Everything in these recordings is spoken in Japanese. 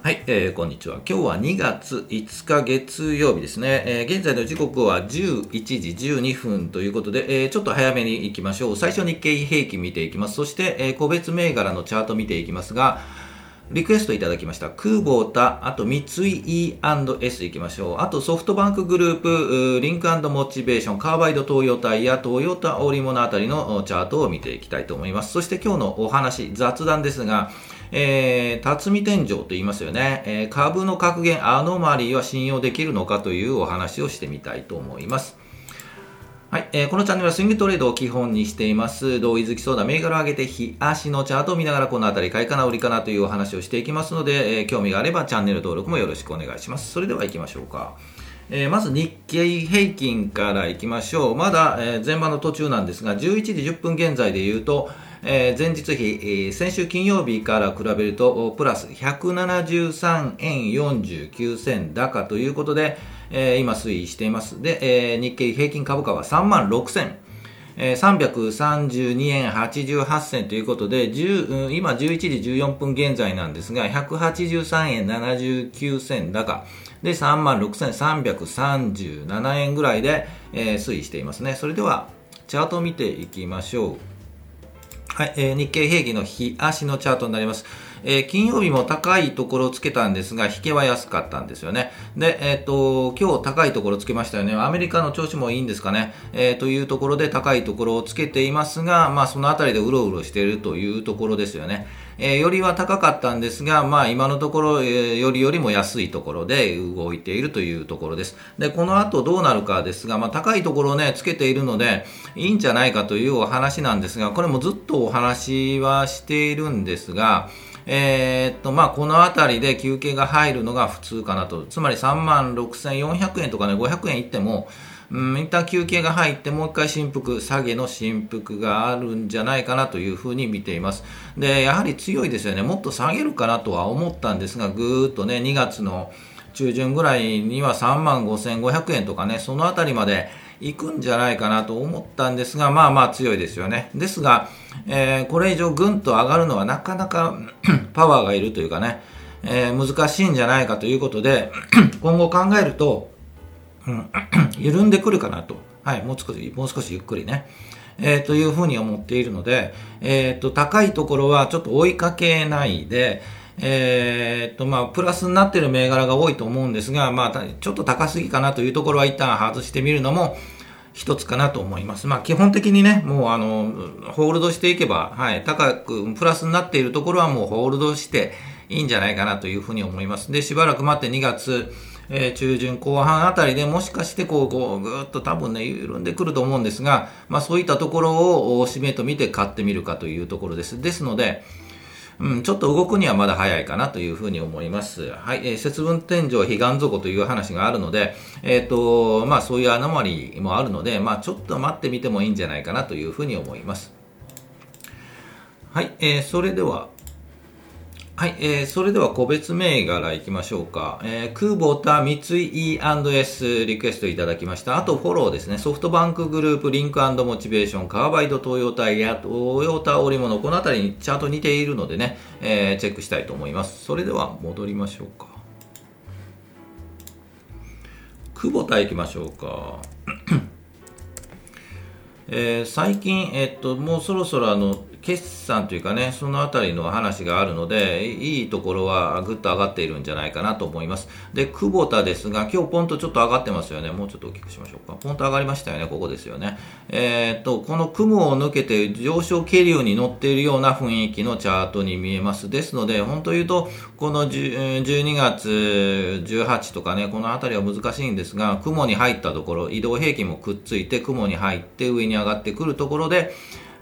はい、えー、こんにちは。今日は2月5日月曜日ですね。えー、現在の時刻は11時12分ということで、えー、ちょっと早めに行きましょう。最初日経平均見ていきます。そして、えー、個別銘柄のチャート見ていきますが、リクエストいただきました。クーボータ、あと三井 E&S 行きましょう。あとソフトバンクグループ、リンクモチベーション、カーバイド東洋タイヤ、トヨタ織物あたりのチャートを見ていきたいと思います。そして今日のお話、雑談ですが、えー、辰巳天井と言いますよね、えー、株の格言アノマリーは信用できるのかというお話をしてみたいと思います。はい、えー、このチャンネルはスイングトレードを基本にしています。同意づきそうだ銘柄を上げて、日足のチャートを見ながらこの辺り買いかな売りかなというお話をしていきますので、えー、興味があればチャンネル登録もよろしくお願いします。それでは行きましょうか。えー、まず日経平均から行きましょう。まだ、えー、前場の途中なんですが、11時10分現在で言うと、えー、前日比、えー、先週金曜日から比べると、プラス173円49銭高ということで、えー、今推移しています。で、えー、日経平均株価は3万6千。えー、332円88銭ということで、10今11時14分現在なんですが、183円79銭高。で、36,337円ぐらいで、えー、推移していますね。それでは、チャートを見ていきましょう。はい、えー、日経平均の日足のチャートになります。えー、金曜日も高いところをつけたんですが、引けは安かったんですよね。で、えっ、ー、と、今日高いところつけましたよね。アメリカの調子もいいんですかね。えー、というところで高いところをつけていますが、まあ、そのあたりでうろうろしているというところですよね。えー、よりは高かったんですが、まあ、今のところ、えー、よりよりも安いところで動いているというところです。で、この後どうなるかですが、まあ、高いところをね、つけているので、いいんじゃないかというお話なんですが、これもずっとお話はしているんですが、え、っと、まあ、この辺りで休憩が入るのが普通かなと。つまり3万6400円とかね、500円いっても、うん、一旦休憩が入ってもう一回振幅、下げの振幅があるんじゃないかなというふうに見ています。で、やはり強いですよね。もっと下げるかなとは思ったんですが、ぐーっとね、2月の中旬ぐらいには3万5500円とかね、そのあたりまで行くんじゃないかなと思ったんですが、まあまあ強いですよね。ですが、えー、これ以上ぐんと上がるのはなかなかパワーがいるというかね、えー、難しいんじゃないかということで、今後考えると、うん、緩んでくるかなと。はい、もう少し、もう少しゆっくりね。えー、というふうに思っているので、えっ、ー、と、高いところはちょっと追いかけないで、えっ、ー、と、まあ、プラスになってる銘柄が多いと思うんですが、まあ、ちょっと高すぎかなというところは一旦外してみるのも、一つかなと思います。まあ、基本的にね、もうあの、ホールドしていけば、はい、高く、プラスになっているところはもうホールドしていいんじゃないかなというふうに思います。で、しばらく待って2月、えー、中旬後半あたりでもしかしてこう、こうぐーっと多分ね、緩んでくると思うんですが、まあそういったところを締めと見て買ってみるかというところです。ですので、うん、ちょっと動くにはまだ早いかなというふうに思います。はい、えー、節分天井、彼岸底という話があるので、えっ、ー、と、まあそういうアノマリもあるので、まあちょっと待ってみてもいいんじゃないかなというふうに思います。はい、えー、それでは、はい、えー、それでは個別銘柄いきましょうか。えー、クーボタ三井 E&S リクエストいただきました。あとフォローですね。ソフトバンクグループ、リンクモチベーション、カーバイド東洋タイヤ、トヨタ織物、この辺りにチャート似ているのでね、えー、チェックしたいと思います。それでは戻りましょうか。クボタ行きましょうか。えー、最近、えっと、もうそろそろあの、決算というかね、そのあたりの話があるので、いいところはぐっと上がっているんじゃないかなと思います。で、久保田ですが、今日ポンとちょっと上がってますよね。もうちょっと大きくしましょうか。ポンと上がりましたよね。ここですよね。えー、っと、この雲を抜けて上昇気流に乗っているような雰囲気のチャートに見えます。ですので、本当言うと、この12月18とかね、このあたりは難しいんですが、雲に入ったところ、移動平均もくっついて、雲に入って上に上がってくるところで、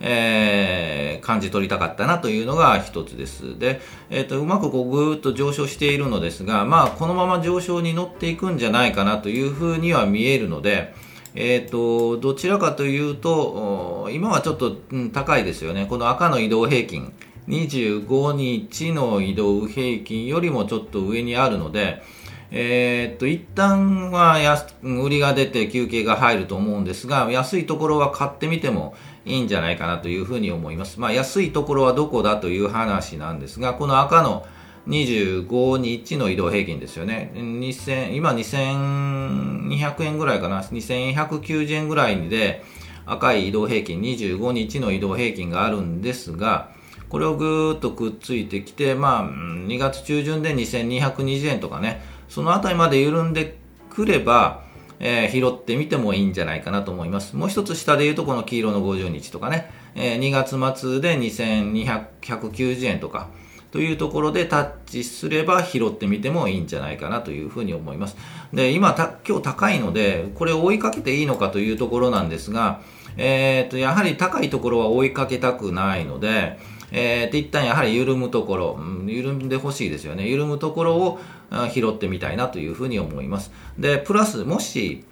えー、感じ取りたかったなというのが一つです。で、えっ、ー、と、うまくこうぐーっと上昇しているのですが、まあ、このまま上昇に乗っていくんじゃないかなというふうには見えるので、えっ、ー、と、どちらかというと、今はちょっと、うん、高いですよね。この赤の移動平均。25日の移動平均よりもちょっと上にあるので、えー、っと、一旦は安売りが出て休憩が入ると思うんですが、安いところは買ってみてもいいんじゃないかなというふうに思います。まあ、安いところはどこだという話なんですが、この赤の25日の移動平均ですよね。2000今2200円ぐらいかな。2190円ぐらいで赤い移動平均、25日の移動平均があるんですが、これをぐーっとくっついてきて、まあ、2月中旬で2220円とかね、そのあたりまで緩んでくれば、えー、拾ってみてもいいんじゃないかなと思います。もう一つ下で言うとこの黄色の50日とかね、えー、2月末で2290円とか、というところでタッチすれば拾ってみてもいいんじゃないかなというふうに思います。で、今、今日高いので、これを追いかけていいのかというところなんですが、えっ、と、やはり高いところは追いかけたくないので、えー、と一旦やはり緩むところ、緩んでほしいですよね。緩むところを拾ってみたいなというふうに思います。で、プラス、もし、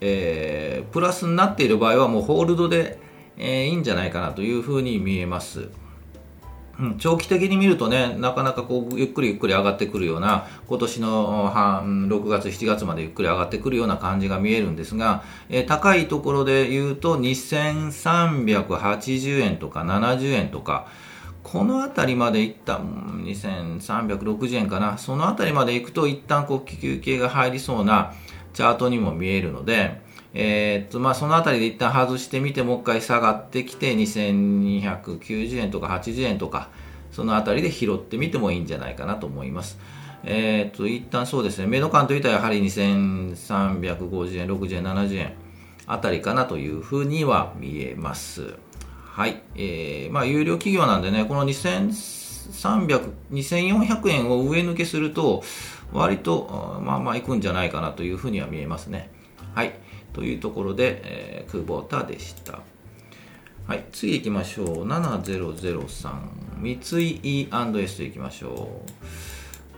えー、プラスになっている場合はもうホールドで、えー、いいんじゃないかなというふうに見えます。うん、長期的に見るとね、なかなかこうゆっくりゆっくり上がってくるような、今年の6月、7月までゆっくり上がってくるような感じが見えるんですが、えー、高いところで言うと2380円とか70円とか、この辺りまでいった2360円かな、その辺りまで行くと一旦こう休憩が入りそうなチャートにも見えるので、えー、っと、まあ、そのあたりで一旦外してみて、もう一回下がってきて、2290円とか80円とか、そのあたりで拾ってみてもいいんじゃないかなと思います。えー、っと、一旦そうですね、メド感といったらやはり2350円、60円、70円あたりかなというふうには見えます。はい。えー、まあ、有料企業なんでね、この2300、2400円を上抜けすると、割と、まあまあいくんじゃないかなというふうには見えますね。はい。というところで、えー、クボタでした。はい、次行きましょう。7003三井 E&S で行きましょう。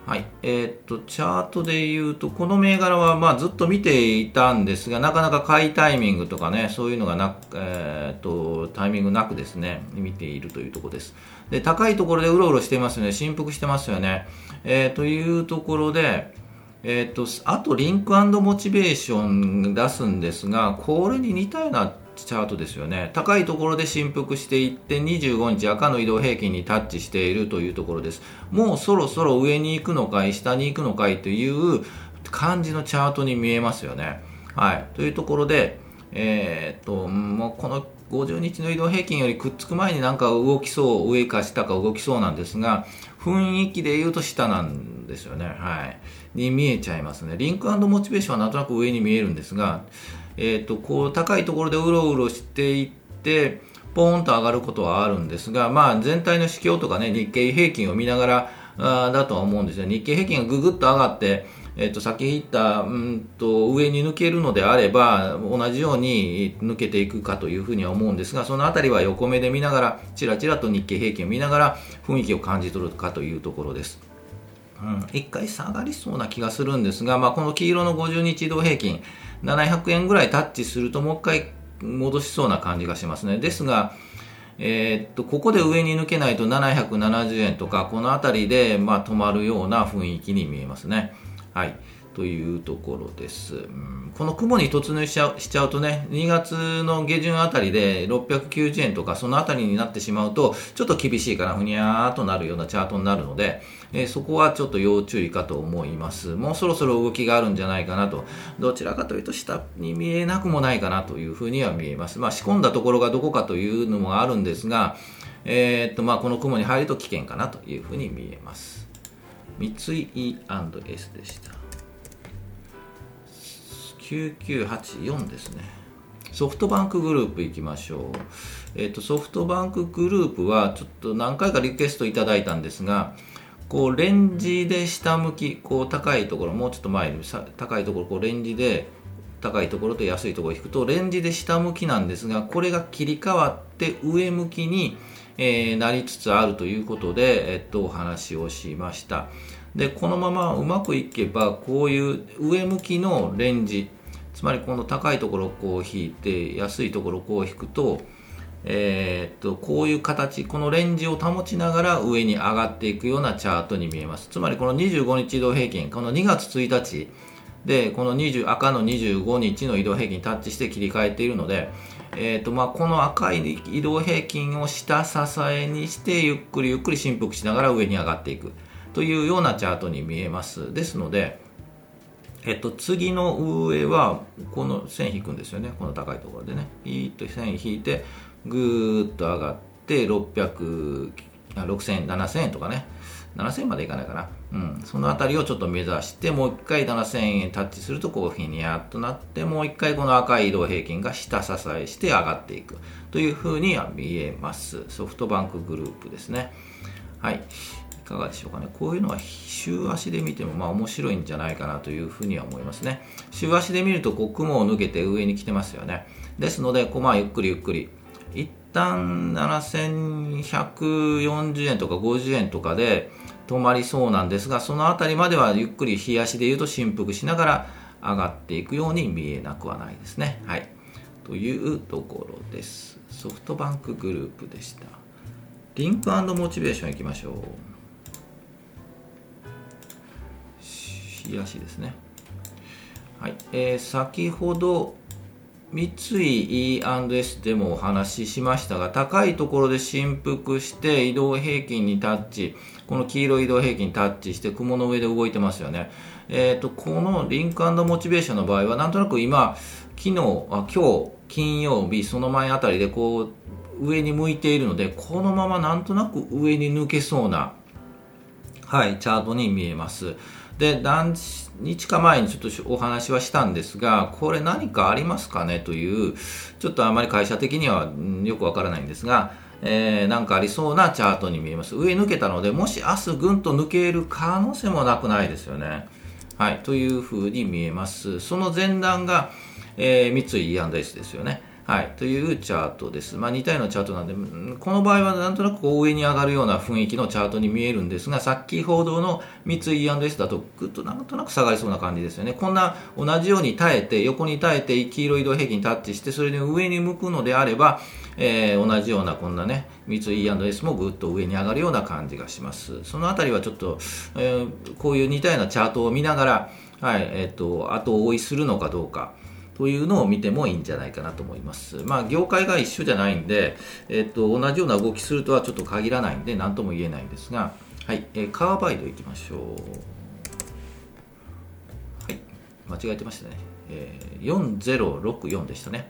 はい。えー、っと、チャートで言うと、この銘柄は、まあ、ずっと見ていたんですが、なかなか買いタイミングとかね、そういうのがなく、えー、っと、タイミングなくですね、見ているというところです。で、高いところでうろうろしてますよね。振幅してますよね。えー、というところで、えーと、あとリンクモチベーション出すんですがこれに似たようなチャートですよね。高いところで振幅していって25日赤の移動平均にタッチしているというところです。もうそろそろ上に行くのかい下に行くのかいという感じのチャートに見えますよね。はい。というところでえっ、ともうこの50日の移動平均よりくっつく前になんか動きそう上か下か動きそうなんですが雰囲気で言うと下なんですよね。はい。に見えちゃいますね。リンクモチベーションはなんとなく上に見えるんですが、え、ー、と、こう、高いところでうろうろしていって、ポーンと上がることはあるんですが、まあ、全体の指標とかね、日経平均を見ながら、あだとは思うんですよ。日経平均がぐぐっと上がって、えっ、ー、と、先言った、うんと、上に抜けるのであれば、同じように抜けていくかというふうには思うんですが、そのあたりは横目で見ながら、ちらちらと日経平均を見ながら、雰囲気を感じ取るかというところです。うん、1回下がりそうな気がするんですが、まあ、この黄色の50日移動平均、700円ぐらいタッチすると、もう1回戻しそうな感じがしますね。ですが、えー、っと、ここで上に抜けないと770円とか、この辺りで、まあ、止まるような雰囲気に見えますね。はい。というところです。うん、この雲に突入しちゃうとね、2月の下旬あたりで690円とかそのあたりになってしまうと、ちょっと厳しいかな、ふにゃーっとなるようなチャートになるので、えー、そこはちょっと要注意かと思います。もうそろそろ動きがあるんじゃないかなと、どちらかというと下に見えなくもないかなというふうには見えます。まあ仕込んだところがどこかというのもあるんですが、えー、っとまあこの雲に入ると危険かなというふうに見えます。三井 E&S でした。9984ですね。ソフトバンクグループ行きましょう。えっ、ー、と、ソフトバンクグループはちょっと何回かリクエストいただいたんですが、こうレンジで下向き、こう高いところ、もうちょっと前に高いところ、こうレンジで高いところと安いところを引くと、レンジで下向きなんですが、これが切り替わって上向きに、えー、なりつつあるということで、えっと、お話をしました。で、このままうまくいけば、こういう上向きのレンジ、つまりこの高いところをこう引いて安いところをこう引くと,、えー、っとこういう形このレンジを保ちながら上に上がっていくようなチャートに見えます。つまりこの25日移動平均この2月1日でこの20赤の25日の移動平均にタッチして切り替えているので、えーとまあ、この赤い移動平均を下支えにしてゆっくりゆっくり振幅しながら上に上がっていくというようなチャートに見えます。ですのでえっと、次の上はこの線引くんですよね。この高いところでね。ピーッと線引いてぐーっと上がって600 6000 7000円とかね。7000円までいかないかな、うん、その辺りをちょっと目指してもう1回7000円タッチするとこうふにゃっとなってもう1回この赤い移動平均が下支えして上がっていく。というふうには見えます。ソフトバンクグループですね。はい。かがでしょうかね。こういうのは週足で見てもまあ面白いんじゃないかなというふうには思いますね。週足で見るとこう雲を抜けて上に来てますよね。ですので、こうまあゆっくりゆっくり。一旦7140円とか50円とかで止まりそうなんですが、そのあたりまではゆっくり日足で言うと振幅しながら上がっていくように見えなくはないですね。はい。というところです。ソフトバンクグループでした。リンクモチベーションいきましょう。冷やしですね。はい、えー、先ほど三井 E&S でもお話ししましたが、高いところで振幅して移動平均にタッチ、この黄色い移動平均にタッチして雲の上で動いてますよね。えっ、ー、と、このリンクモチベーションの場合は、なんとなく今、昨日、あ今日、金曜日、その前あたりでこう、上に向いているので、このままなんとなく上に抜けそうな、はい、チャートに見えます。で、何日か前にちょっとお話はしたんですが、これ何かありますかねという、ちょっとあまり会社的にはよくわからないんですが、えー、なんかありそうなチャートに見えます。上抜けたので、もし明日ぐんと抜ける可能性もなくないですよね。はい、というふうに見えます。その前段が、えー、三井 E&S ですよね。はい、というチャートです。まあ、似たようなチャートなんで、この場合はなんとなくこう上に上がるような雰囲気のチャートに見えるんですが、さっき報道の三井 E&S だとぐっとなんとなく下がりそうな感じですよね。こんな同じように耐えて、横に耐えて黄色い移動平均タッチして、それで上に向くのであれば、えー、同じようなこんなね、三井 E&S もぐっと上に上がるような感じがします。そのあたりはちょっと、えー、こういう似たようなチャートを見ながら、はい、えっ、ー、と、後追いするのかどうか。というのを見てもいいんじゃないかなと思います。まあ、業界が一緒じゃないんで、えっと、同じような動きするとはちょっと限らないんで、何とも言えないんですが、はい、えー、カーバイドいきましょう。はい、間違えてましたね。えー、4064でしたね。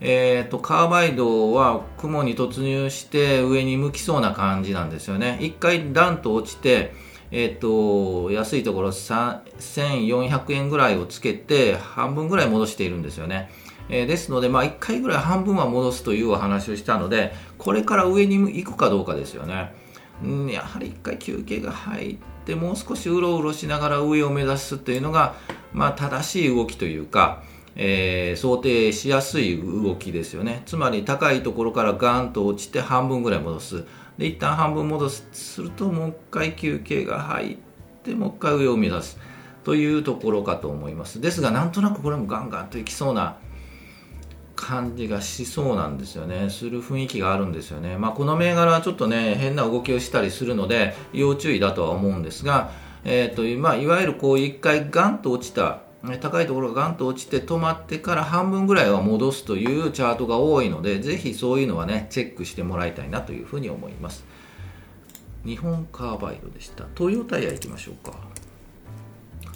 えーと、カーバイドは雲に突入して上に向きそうな感じなんですよね。一回ダンと落ちて、えっ、と、安いところ1400円ぐらいをつけて、半分ぐらい戻しているんですよね。えー、ですので、まあ、1回ぐらい半分は戻すというお話をしたので、これから上に行くかどうかですよね。ん、やはり1回休憩が入って、もう少しうろうろしながら上を目指すというのが、まあ、正しい動きというか、えー、想定しやすい動きですよね。つまり高いところからガンと落ちて半分ぐらい戻す。で一旦半分戻すするともう一回休憩が入ってもう一回上を目指す。というところかと思います。ですがなんとなくこれもガンガンといきそうな感じがしそうなんですよね。する雰囲気があるんですよね。まあこの銘柄はちょっとね変な動きをしたりするので要注意だとは思うんですがえーとまあ、いわゆるこう一回ガンと落ちた高いところがガンと落ちて止まってから半分ぐらいは戻すというチャートが多いのでぜひそういうのはねチェックしてもらいたいなというふうに思います日本カーバイドでしたトヨタイヤ行きましょうか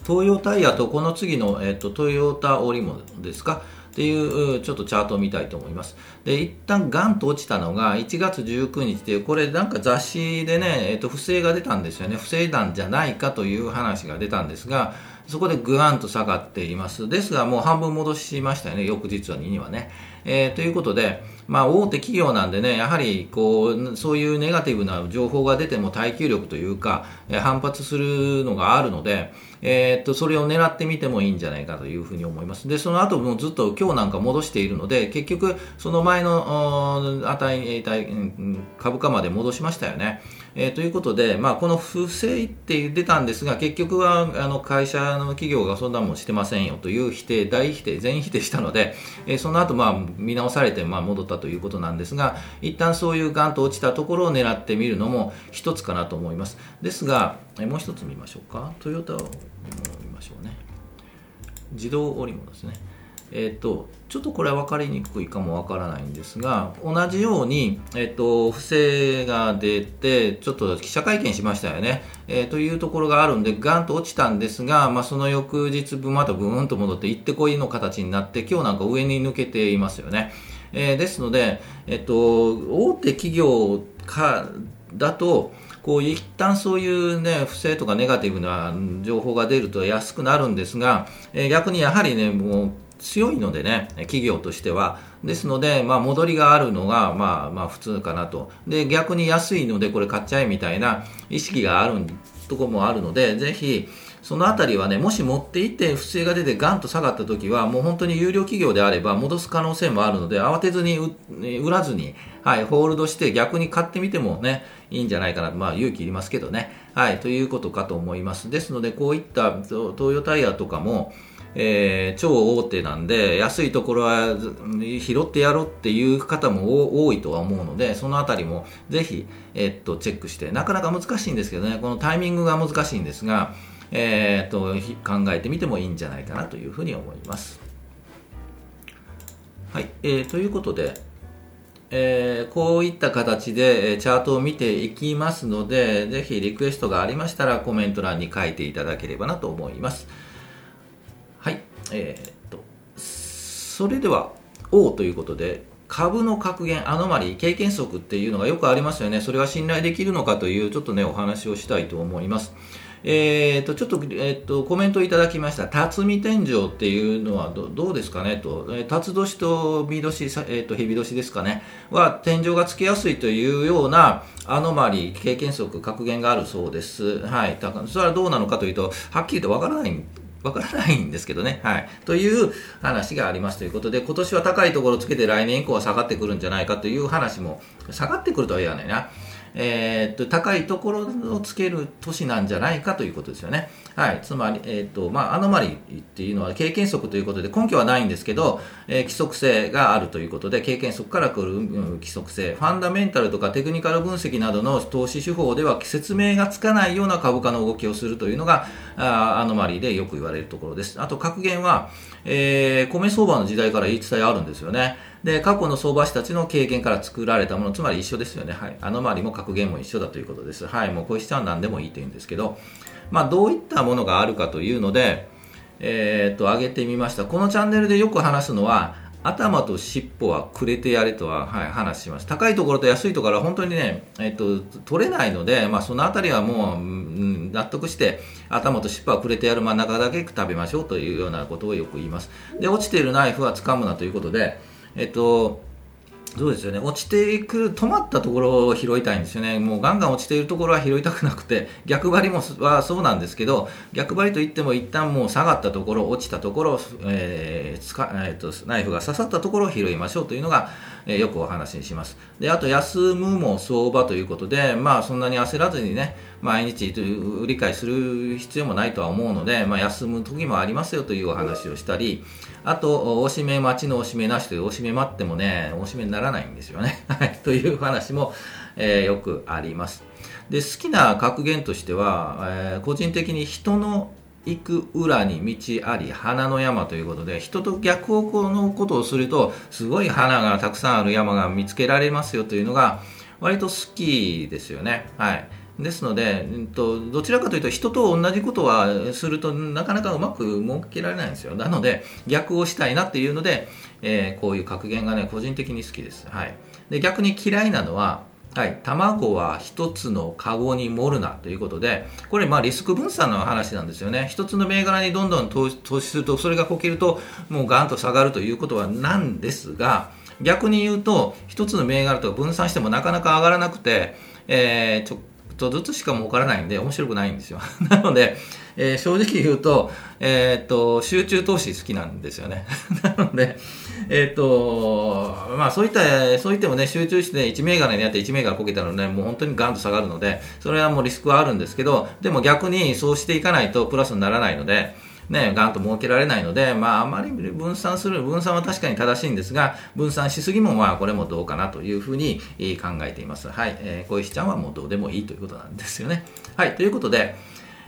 東洋タイヤとこの次の、えーと、トヨタ織物ですか？っていうちょっとチャートを見たいと思います。で、一旦ガンと落ちたのが1月19日で、これなんか雑誌でね、えっ、と、不正が出たんですよね。不正弾じゃないかという話が出たんですが、そこでぐわんと下がっています。ですが、もう半分戻しましたよね、翌日は2にはね。えー、ということで、まあ、大手企業なんでね、やはりこうそういうネガティブな情報が出ても耐久力というか、えー、反発するのがあるので、えー、っとそれを狙ってみてもいいんじゃないかというふうに思います。で、その後もずっと今日なんか戻しているので、結局、その前の値、株価まで戻しましたよね。えー、ということで、まあ、この不正って出たんですが、結局はあの会社の企業がそんなもんしてませんよという否定、大否定、全否定したので、えー、その後まあ見直されてまあ戻ったということなんですが、一旦そういうガンと落ちたところを狙ってみるのも一つかなと思います。ですが、えー、もう一つ見ましょうか。トヨタを見ましょうね。自動織物ですね。えっ、と、ちょっとこれは分かりにくいかもわからないんですが、同じように、えっ、と、不正が出て、ちょっと記者会見しましたよね。えー、というところがあるんで、ガンと落ちたんですが、まあ、その翌日分またブーンと戻って、行ってこいの形になって、今日なんか上に抜けていますよね。えー、ですので、えっ、と、大手企業か、だと、こう一旦そういうね、不正とかネガティブな情報が出ると安くなるんですが、えー、逆にやはりね、もう強いのでね、企業としては。ですので、まあ、戻りがあるのが、まあ、まあ、普通かなと。で、逆に安いので、これ買っちゃえみたいな意識があるとこもあるので、ぜひ、そのあたりはね、もし持っていって不正が出てガンと下がった時は、もう本当に有料企業であれば戻す可能性もあるので、慌てずに売らずに、はい、ホールドして逆に買ってみてもね、いいんじゃないかな。まあ勇気いりますけどね。はい、ということかと思います。ですので、こういった東洋タイヤとかも、えー、超大手なんで、安いところは拾ってやろうっていう方も多いとは思うので、そのあたりもぜひ、え、っと、チェックして、なかなか難しいんですけどね、このタイミングが難しいんですが、え、っと、考えてみてもいいんじゃないかなというふうに思います。はい、えー、ということで、えー、こういった形でチャートを見ていきますので、ぜひリクエストがありましたらコメント欄に書いていただければなと思います。えー、っと、それでは、O ということで、株の格言、アノマリー、経験則っていうのがよくありますよね。それは信頼できるのかという、ちょっとね、お話をしたいと思います。えーと、ちょっと,、えーと、コメントいただきました、辰巳天井っていうのはどうですかね？と、えー、辰年と美年、えーと、蛇年ですかね、は天井がつけやすいというようなアノマリー、経験則、格言があるそうです。はい、それはどうなのかというと、はっきりとわからないわからないんですけどね。はい。という話がありますということで、今年は高いところをつけて来年以降は下がってくるんじゃないかという話も、下がってくるとは言わないな。えー、っと高いところをつける都市なんじゃないかということですよね。はい、つまり、えー、っとまあ、アノマリっていうのは経験則ということで根拠はないんですけど、えー、規則性があるということで経験則から来る、うん、規則性ファンダメンタルとかテクニカル分析などの投資手法では説明がつかないような株価の動きをするというのがあアノマリでよく言われるところです。あと格言は、えー、米相場の時代から言い伝えあるんですよね。で、過去の相場師たちの経験から作られたもの、つまり一緒ですよね。はい。あの周りも格言も一緒だということです。はい。もうこういう人は何でもいいと言うんですけど、まあ、どういったものがあるかというので、えー、っと、上げてみました。このチャンネルでよく話すのは、頭と尻尾はくれてやれとは、はい、話します。高いところと安いところは本当にね、えっと、取れないので、まあ、そのあたりはもう、うん、納得して、頭と尻尾はくれてやる真ん中だけ食べましょうというようなことをよく言います。で、落ちているナイフは掴むなということで、えっと、そうですよね。落ちていく止まったところを拾いたいんですよね、もうガンガン落ちているところは拾いたくなくて、逆張りもはそうなんですけど、逆張りといっても、一旦もう下がったところ、落ちたところ、えーつかえーと、ナイフが刺さったところを拾いましょうというのが、えー、よくお話にします。であと、休むも相場ということで、まあ、そんなに焦らずにね、毎日売り買いする必要もないとは思うので、まあ、休む時もありますよというお話をしたり、あと、おしめ待ちのおしめなしという、おしめ待ってもね、おしめにならないんですよね。はい、という話も、えー、よくあります。で、好きな格言としては、えー、個人的に人の行く裏に道あり花の山ということで人と逆方向のことをするとすごい花がたくさんある山が見つけられますよというのが割と好きですよね。はいですので、えっと、どちらかというと人と同じことはするとなかなかうまく設けられないんですよ。なので逆をしたいなっていうので、えー、こういう格言がね個人的に好きです。はい、で逆に嫌いなのははい、卵は一つのカゴに盛るなということで、これ、まあリスク分散の話なんですよね。一つの銘柄にどんどん投資すると、それがこけると、もうガンと下がるということはなんですが、逆に言うと、一つの銘柄とか分散してもなかなか上がらなくて、えー、ちょっとずつしか儲からないんで面白くないんですよ。なので、えー、正直言うと、えー、っと、集中投資好きなんですよね。なので、え、っと、まあそういった、そういってもね、集中して1銘柄にやって1銘柄こけたらね、もう本当にガンと下がるので、それはもうリスクはあるんですけど、でも逆にそうしていかないとプラスにならないので、ね、ガンと設けられないので、まあ、あまり分散する、分散は確かに正しいんですが、分散しすぎも、まあ、これもどうかなというふうに考えています。はい。えー、小石ちゃんはもうどうでもいいということなんですよね。はい。ということで、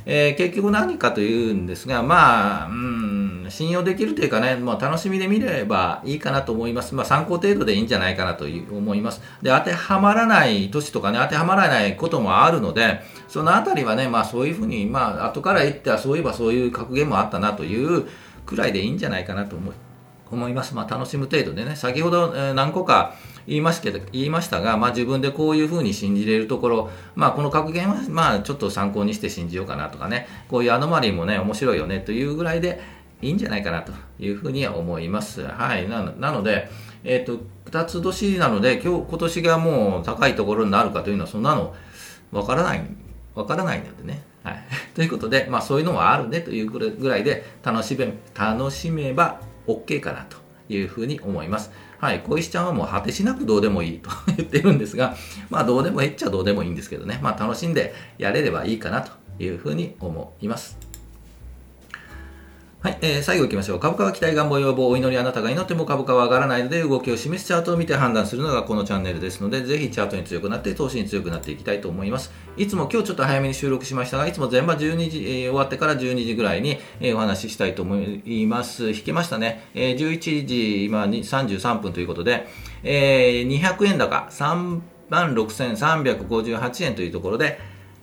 えー、結局何かというんですが、まあ、う、ん、信用できるというかね、まあ、楽しみで見ればいいかなと思います。まあ、参考程度でいいんじゃないかなと思います。で、当てはまらない年とかね、当てはまらないこともあるので、そのあたりはね、まあ、そういうふうに、まあ、後から言っては、そういえばそういう格言もあったなというくらいでいいんじゃないかなと思い思います。まあ、楽しむ程度でね、先ほど、何個か言いましたけど言いましたが、まあ、自分でこういうふうに信じれるところ、まあ、この格言は、まあ、ちょっと参考にして信じようかなとかね、こういうアノマリーもね、面白いよねというぐらいでいいんじゃないかなというふうには思います。はい。なので、えっ、ー、と、二つ年なので、今日、今年がもう高いところになるかというのは、そんなの、わからない、わからないのでね。はい。ということで、まあ、そういうのもあるねというぐらいで、楽しめ、楽しめば OK かなというふうに思います。はい、小石ちゃんはもう果てしなくどうでもいいと言ってるんですが、まあどうでもえっちゃどうでもいいんですけどね、まあ楽しんでやれればいいかなというふうに思います。はい、えー、最後行きましょう。株価は期待願望要望お祈りあなたが祈っても株価は上がらないので動きを示すチャートを見て判断するのがこのチャンネルですので、ぜひチャートに強くなって投資に強くなっていきたいと思います。いつも今日ちょっと早めに収録しましたが、いつも全場12時、えー、終わってから12時ぐらいに、えー、お話ししたいと思います。引けましたね。えー、11時今に33分ということで、えー、200円高36,358円というところで、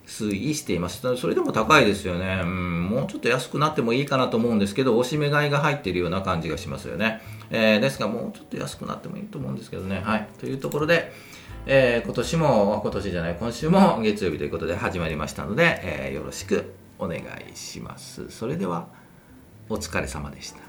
推移しています。それでも高いですよね。うん、もうちょっと安くなってもいいかなと思うんですけど、押し目買いが入っているような感じがしますよね。えー、ですが、もうちょっと安くなってもいいと思うんですけどね。はい。というところで、えー、今年も、今年じゃない、今週も月曜日ということで始まりましたので、えー、よろしくお願いします。それでは、お疲れ様でした。